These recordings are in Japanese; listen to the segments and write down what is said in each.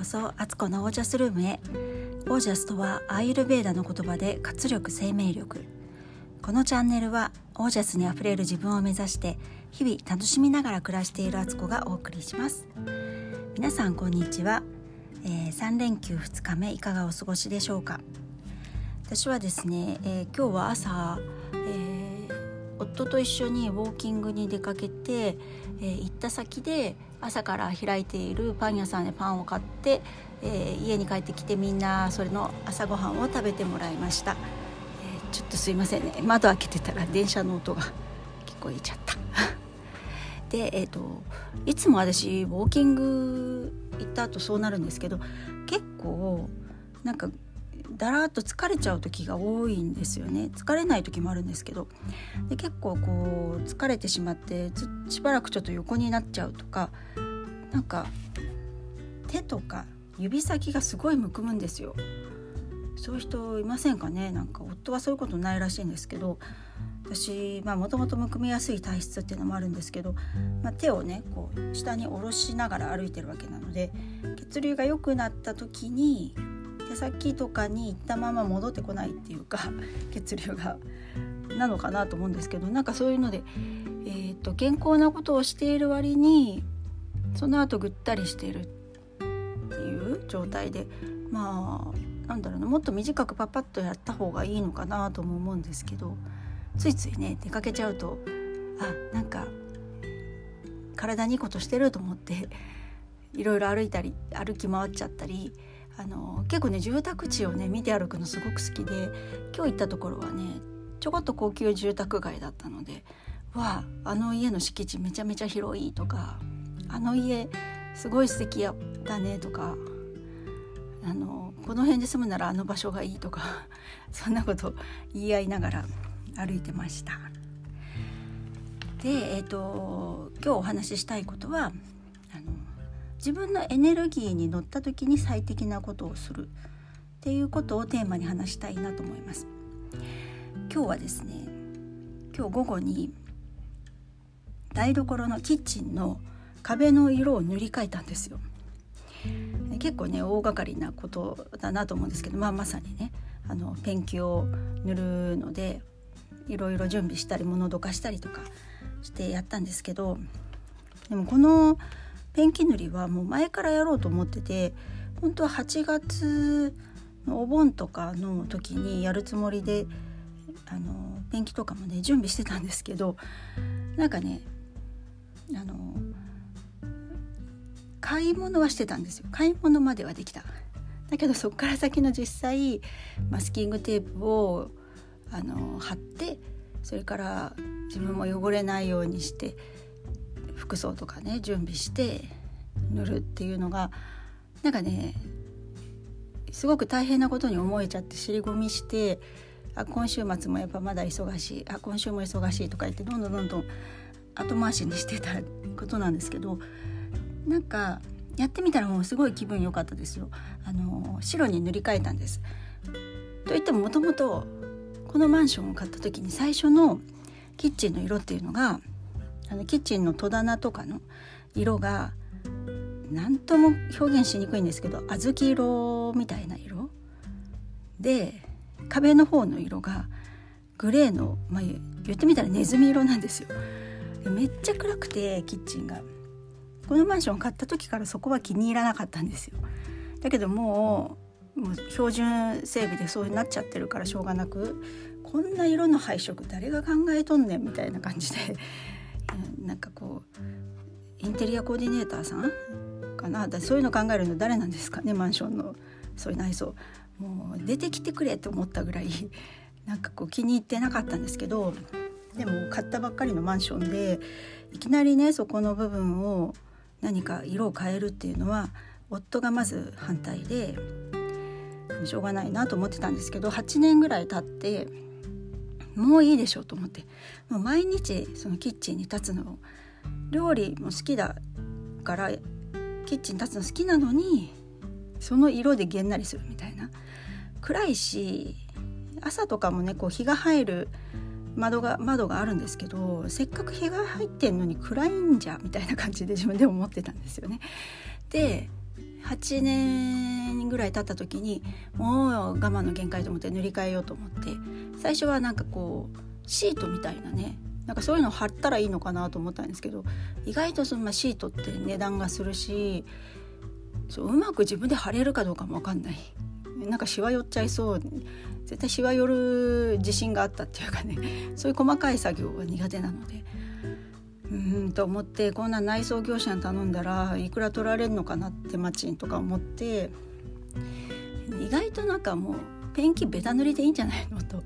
こそアツコのオージャスルームへ。オージャスとはアーユルベーダの言葉で活力生命力。このチャンネルはオージャスにあふれる自分を目指して日々楽しみながら暮らしているアツコがお送りします。皆さんこんにちは、えー、3連休2日目いかがお過ごしでしょうか。私はですね、えー、今日は朝、えー、夫と一緒にウォーキングに出かけて、えー、行った先で朝から開いているパン屋さんでパンを買って、え家に帰ってきてみんなそれの朝ごはんを食べてもらいました、えちょっとすいませんね。窓開けてたら電車の音が聞こえちゃった。でえっ、といつも私ウォーキング行った後そうなるんですけど結構なんかだらっと疲れちゃう時が多いんですよね。疲れない時もあるんですけど。で結構こう疲れてしまってしばらくちょっと横になっちゃうとかなんか手とか指先がすごいむくむんですよ。そういう人いませんかね？なんか夫はそういうことないらしいんですけど。私もともとむくみやすい体質っていうのもあるんですけど、まあ、手をねこう下に下ろしながら歩いてるわけなので血流が良くなった時に手先とかに行ったまま戻ってこないっていうか 血流がなのかなと思うんですけどなんかそういうので、えーと、健康なことをしている割にその後ぐったりしているっていう状態でまあなんだろうなもっと短くパッパッとやった方がいいのかなとも思うんですけどついついね出かけちゃうとあなんか体にいいことしてると思っていろいろ歩いたり歩き回っちゃったりあの結構ね住宅地をね見て歩くのすごく好きで今日行ったところはねちょこっと高級住宅街だったので「わああの家の敷地めちゃめちゃ広い」とか「あの家すごい素敵やだね」とかあの「この辺で住むならあの場所がいい」とか そんなこと言い合いながら歩いてました。で、えーと今日お話ししたいことは自分のエネルギーに乗った時に最適なことをする。っていうことをテーマに話したいなと思います。今日はですね今日午後に台所のキッチンの壁の色を塗り替えたんですよ。結構ね大掛かりなことだなと思うんですけど、まあ、まさにねあのペンキを塗るのでいろいろ準備したり物どかしたりとかしてやったんですけどでもこのペンキ塗りはもう前からやろうと思ってて本当は8月のお盆とかの時にやるつもりであのペンキとかもね準備してたんですけどなんかねあの買い物はしてたんですよ。買い物まではできた。だけどそっから先の実際マスキングテープをあの貼ってそれから自分も汚れないようにして服装とかね準備して塗るっていうのがなんかねすごく大変なことに思えちゃって尻込みしてあ今週末もやっぱまだ忙しいあ今週も忙しいとか言ってどんどんどんどん後回しにしてたことなんですけどなんかやってみたらもうすごい気分良かったですよ。あの白に塗り替えたんです。といってももともとこのマンションを買った時に最初のキッチンの色っていうのがあのキッチンの戸棚とかの色が何とも表現しにくいんですけど小豆色みたいな色。で壁の方の色がグレーの、まあ、言ってみたらネズミ色なんですよ。めっちゃ暗くてキッチンが。このマンション買った時からそこは気に入らなかったんですよ。だけどもうもう標準整備でそうなっちゃってるからしょうがなくこんな色の配色誰が考えとんねんみたいな感じでなんかこうインテリアコーディネーターさんかなだそういうの考えるの誰なんですかねマンションのそういう内装もう出てきてくれと思ったぐらいなんかこう気に入ってなかったんですけど でも買ったばっかりのマンションでいきなりねそこの部分を何か色を変えるっていうのは夫がまず反対でしょうがないなと思ってたんですけど8年ぐらい経ってもういいでしょうと思って。もう毎日そのキッチンに立つのを。料理も好きだからキッチン立つの好きなのにその色でげんなりするみたいな。暗いし朝とかもねこう日が入る窓が窓があるんですけどせっかく日が入ってんのに暗いんじゃみたいな感じで自分でも思ってたんですよね。で8年ぐらい経った時にもう我慢の限界と思って塗り替えようと思って最初はなんかこうシートみたいなねなんかそういうの貼ったらいいのかなと思ったんですけど意外とそのシートって値段がするしそううまく自分で貼れるかどうかも分かんない。なんかしわ寄っちゃいそう。絶対しわ寄る自信があったっていうかねそういう細かい作業は苦手なのでうんと思ってこんな内装業者に頼んだらいくら取られるのかなってマチンとか思って意外となんかもうペンキベタ塗りでいいんじゃないのと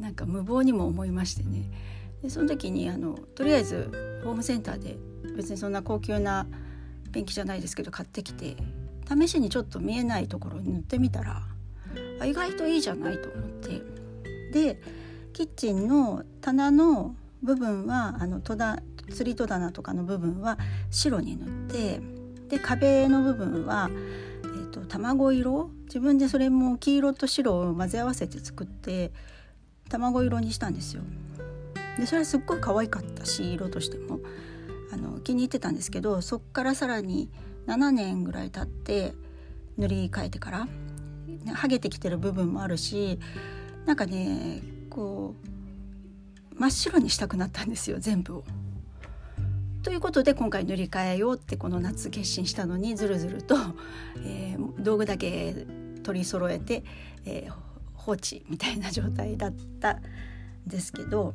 なんか無謀にも思いましてね。でその時にあのとりあえずホームセンターで別にそんな高級なペンキじゃないですけど買ってきて試しにちょっと見えないところに塗ってみたらあ意外といいじゃないと思って。でキッチンの棚の部分はあの戸だ釣り戸棚とかの部分は白に塗ってで壁の部分は、えーと、卵色自分でそれも黄色と白を混ぜ合わせて作って卵色にしたんですよ。でそれはすっごい可愛かったし色としてもあの気に入ってたんですけどそっからさらに7年ぐらい経って塗り替えてから剥げてきてる部分もあるしなんかねこう真っ白にしたくなったんですよ全部を。ということで今回塗り替えようってこの夏決心したのにずるずると、えー、道具だけ取り揃えて、えー、放置みたいな状態だったんですけど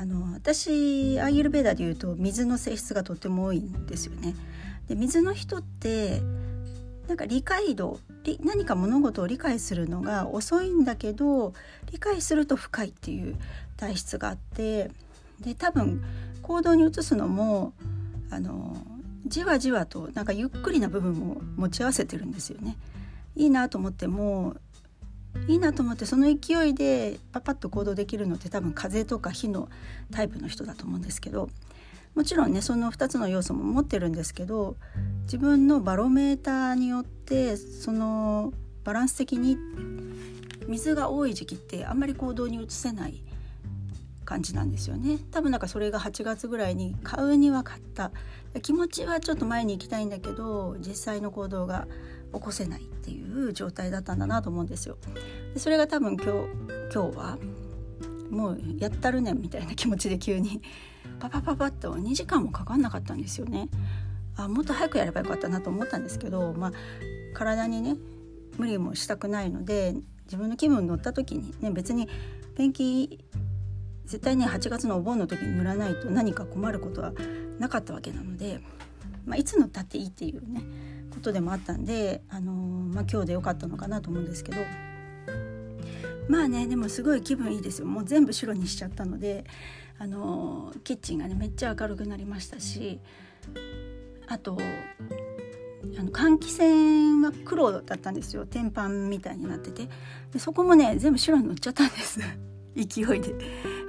あの私アイユルベーダでいうと水の性質がとても多いんですよね。で水の人ってなんか理解度何か物事を理解するのが遅いんだけど理解すると深いっていう体質があってで多分行動に移すのもあのじわじわとなんかゆっくりな部分も持ち合わせてるんですよね。いいなと思ってもいいなと思ってその勢いでパパッと行動できるのって多分風とか火のタイプの人だと思うんですけどもちろんねその2つの要素も持ってるんですけど自分のバロメーターによってそのバランス的に水が多い時期ってあんまり行動に移せない感じなんですよね多分なんかそれが8月ぐらいに買うには買った気持ちはちょっと前に行きたいんだけど実際の行動が起こせないっていう状態だったんだなと思うんですよ。でそれが多分今日今日はもうやったるねんみたいな気持ちで急にパパパパッと2時間もかかんなかったんですよね。あもっと早くやればよかったなと思ったんですけど、まあ、体にね無理もしたくないので自分の気分乗った時にね別にペンキ絶対ね8月のお盆の時に塗らないと何か困ることはなかったわけなので、まあ、いつ塗ったっていいっていうねことでもあったんで、あのー、まあ、今日でよかったのかなと思うんですけどまあねでもすごい気分いいですよもう全部白にしちゃったので、あの、キッチンがねめっちゃ明るくなりましたしあとあの換気扇は黒だったんですよ。天板みたいになってて。でそこもね全部白に塗っちゃったんです。勢いで。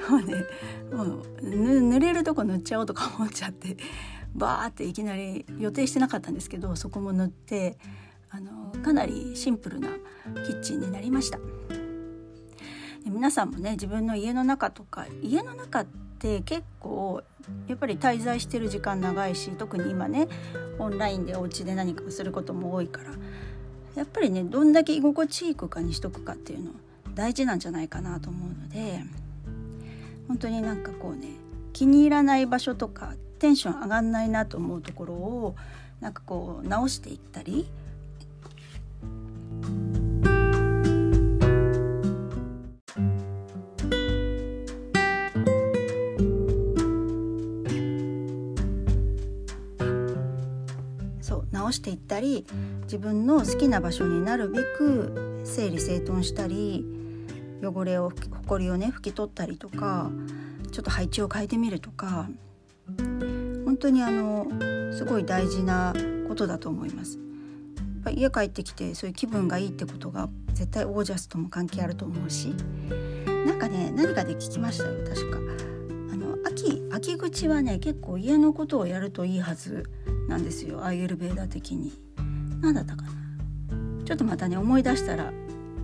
もうねもう塗れるとこ塗っちゃおうとか思っちゃってバーっていきなり予定してなかったんですけどそこも塗ってあのかなりシンプルなキッチンになりました。皆さんもね自分の家の中とか家の中って結構やっぱり滞在してる時間長いし特に今ねオンラインでお家で何かをすることも多いからやっぱりねどんだけ居心地いい空間にしとくかっていうの大事なんじゃないかなと思うので本当になんかこうね気に入らない場所とかテンション上がんないなと思うところをなんかこう直していったりしていったり自分の好きな場所になるべく整理整頓したり汚れをほこりをね拭き取ったりとかちょっと配置を変えてみるとか本当にあのすごい大事なことだと思います。やっぱ家帰ってきてそういう気分がいいってことが絶対オージャスとも関係あると思うしなんかね何かで聞きましたよ確か。あの秋秋口はね結構家のことをやるといいはずなんですよアイエルベーダ的に。何だったかなちょっとまたね思い出したら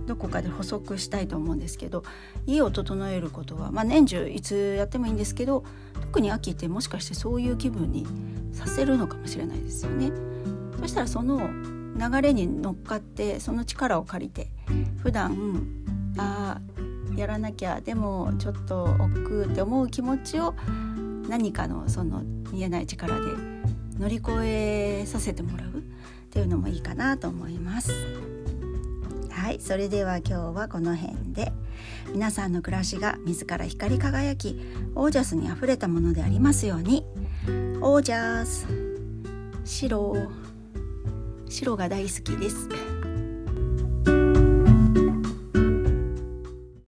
どこかで補足したいと思うんですけど家を整えることは、まあ、年中いつやってもいいんですけど特に秋ってもしかしてそういう気分にさせるのかもしれないですよね。そしたらその流れに乗っかってその力を借りて普段ああやらなきゃでもちょっと億劫って思う気持ちを何かのその見えない力で乗り越えさせてもらうっていうのもいいかなと思います。はいそれでは今日はこの辺で。皆さんの暮らしが自ら光り輝きオージャスにあふれたものでありますように。オージャス。白。白が大好きです。